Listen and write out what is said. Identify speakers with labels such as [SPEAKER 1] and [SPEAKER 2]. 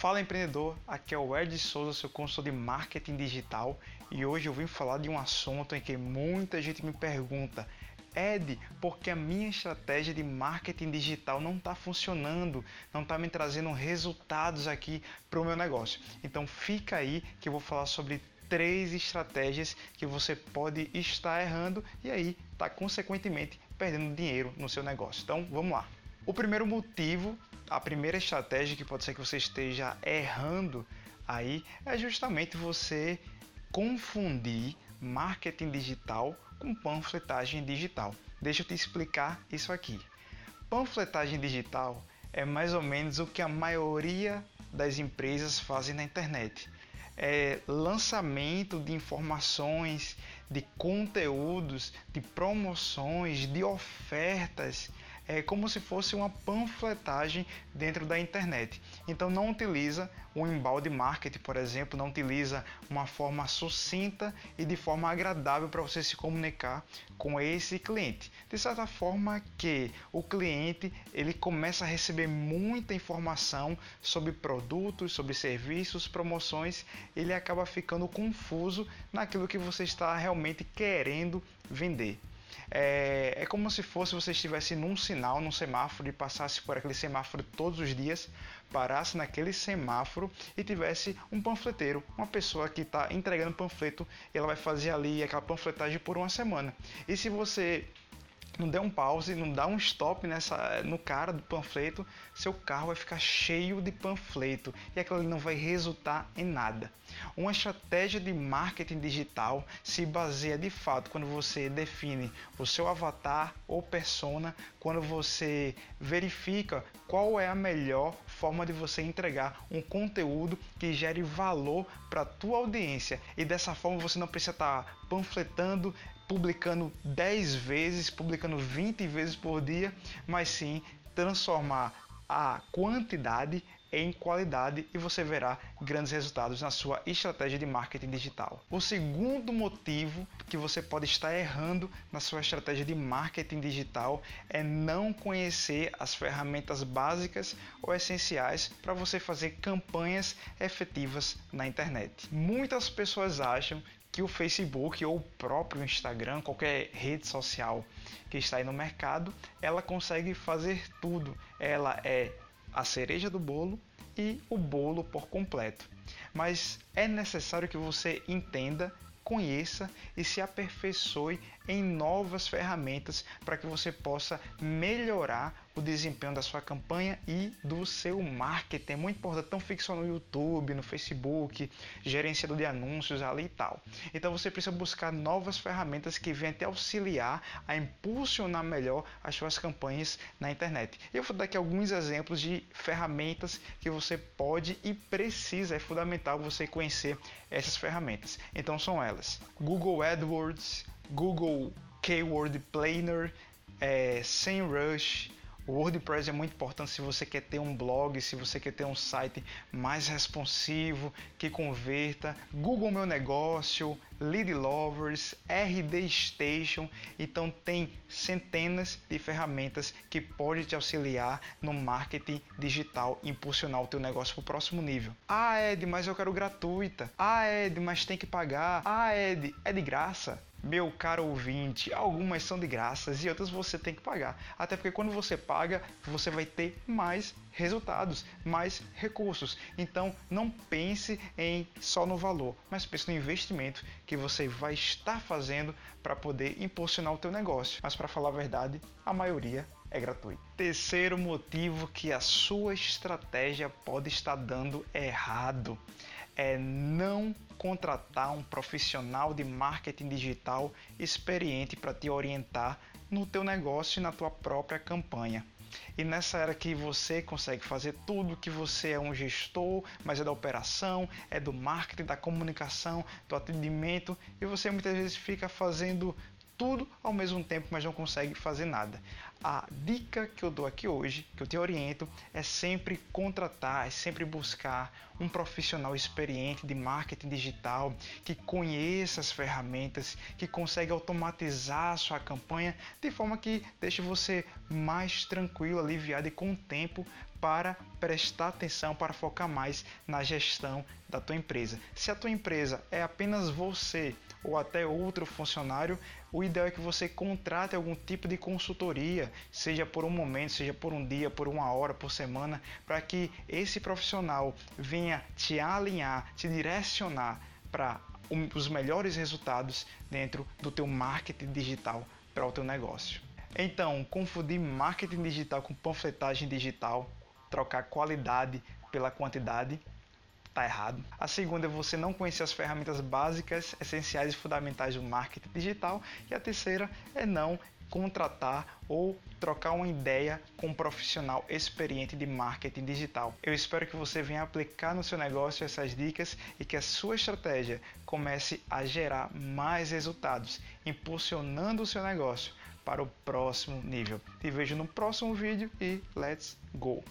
[SPEAKER 1] Fala empreendedor, aqui é o Ed Souza, seu consultor de marketing digital e hoje eu vim falar de um assunto em que muita gente me pergunta Ed, porque a minha estratégia de marketing digital não está funcionando, não está me trazendo resultados aqui para o meu negócio. Então fica aí que eu vou falar sobre três estratégias que você pode estar errando e aí está consequentemente perdendo dinheiro no seu negócio. Então vamos lá. O primeiro motivo, a primeira estratégia que pode ser que você esteja errando aí é justamente você confundir marketing digital com panfletagem digital. Deixa eu te explicar isso aqui. Panfletagem digital é mais ou menos o que a maioria das empresas fazem na internet. É lançamento de informações, de conteúdos, de promoções, de ofertas é como se fosse uma panfletagem dentro da internet. Então não utiliza o embalde marketing, por exemplo, não utiliza uma forma sucinta e de forma agradável para você se comunicar com esse cliente. De certa forma que o cliente ele começa a receber muita informação sobre produtos, sobre serviços, promoções, ele acaba ficando confuso naquilo que você está realmente querendo vender. É, é como se fosse você estivesse num sinal, num semáforo e passasse por aquele semáforo todos os dias, parasse naquele semáforo e tivesse um panfleteiro, uma pessoa que está entregando panfleto, e ela vai fazer ali aquela panfletagem por uma semana. E se você não der um pause, não dá um stop nessa, no cara do panfleto, seu carro vai ficar cheio de panfleto e aquilo não vai resultar em nada. Uma estratégia de marketing digital se baseia de fato quando você define o seu avatar ou persona, quando você verifica qual é a melhor forma de você entregar um conteúdo que gere valor para a tua audiência e dessa forma você não precisa estar tá panfletando, publicando 10 vezes, publicando 20 vezes por dia, mas sim transformar a quantidade em qualidade e você verá grandes resultados na sua estratégia de marketing digital. O segundo motivo que você pode estar errando na sua estratégia de marketing digital é não conhecer as ferramentas básicas ou essenciais para você fazer campanhas efetivas na internet. Muitas pessoas acham que o Facebook ou o próprio Instagram, qualquer rede social que está aí no mercado, ela consegue fazer tudo. Ela é a cereja do bolo e o bolo por completo. Mas é necessário que você entenda conheça e se aperfeiçoe em novas ferramentas para que você possa melhorar o desempenho da sua campanha e do seu marketing. É muito importante, não fique só no YouTube, no Facebook, gerenciador de anúncios ali e tal. Então você precisa buscar novas ferramentas que venham te auxiliar a impulsionar melhor as suas campanhas na internet. Eu vou dar aqui alguns exemplos de ferramentas que você pode e precisa, é fundamental você conhecer essas ferramentas. Então são elas: Google AdWords, Google Keyword Planner, é, SEMrush, o WordPress é muito importante se você quer ter um blog, se você quer ter um site mais responsivo, que converta. Google Meu Negócio, Lead Lovers, RD Station. Então tem centenas de ferramentas que podem te auxiliar no marketing digital impulsionar o teu negócio para o próximo nível. Ah, Ed, mas eu quero gratuita. Ah, Ed, mas tem que pagar. Ah, Ed, é de graça. Meu caro ouvinte, algumas são de graças e outras você tem que pagar. Até porque quando você paga, você vai ter mais resultados, mais recursos. Então não pense em só no valor, mas pense no investimento que você vai estar fazendo para poder impulsionar o teu negócio. Mas para falar a verdade, a maioria é gratuito. Terceiro motivo que a sua estratégia pode estar dando errado é não contratar um profissional de marketing digital experiente para te orientar no teu negócio e na tua própria campanha. E nessa era que você consegue fazer tudo, que você é um gestor, mas é da operação, é do marketing, da comunicação, do atendimento, e você muitas vezes fica fazendo tudo ao mesmo tempo, mas não consegue fazer nada. A dica que eu dou aqui hoje, que eu te oriento, é sempre contratar, é sempre buscar um profissional experiente de marketing digital que conheça as ferramentas, que consegue automatizar a sua campanha de forma que deixe você mais tranquilo, aliviado e com tempo para prestar atenção, para focar mais na gestão da tua empresa. Se a tua empresa é apenas você ou até outro funcionário, o ideal é que você contrate algum tipo de consultoria, seja por um momento, seja por um dia, por uma hora, por semana, para que esse profissional venha te alinhar, te direcionar para os melhores resultados dentro do teu marketing digital para o teu negócio. Então, confundir marketing digital com panfletagem digital trocar qualidade pela quantidade, tá errado. A segunda é você não conhecer as ferramentas básicas, essenciais e fundamentais do marketing digital. E a terceira é não contratar ou trocar uma ideia com um profissional experiente de marketing digital. Eu espero que você venha aplicar no seu negócio essas dicas e que a sua estratégia comece a gerar mais resultados, impulsionando o seu negócio para o próximo nível. Te vejo no próximo vídeo e let's go!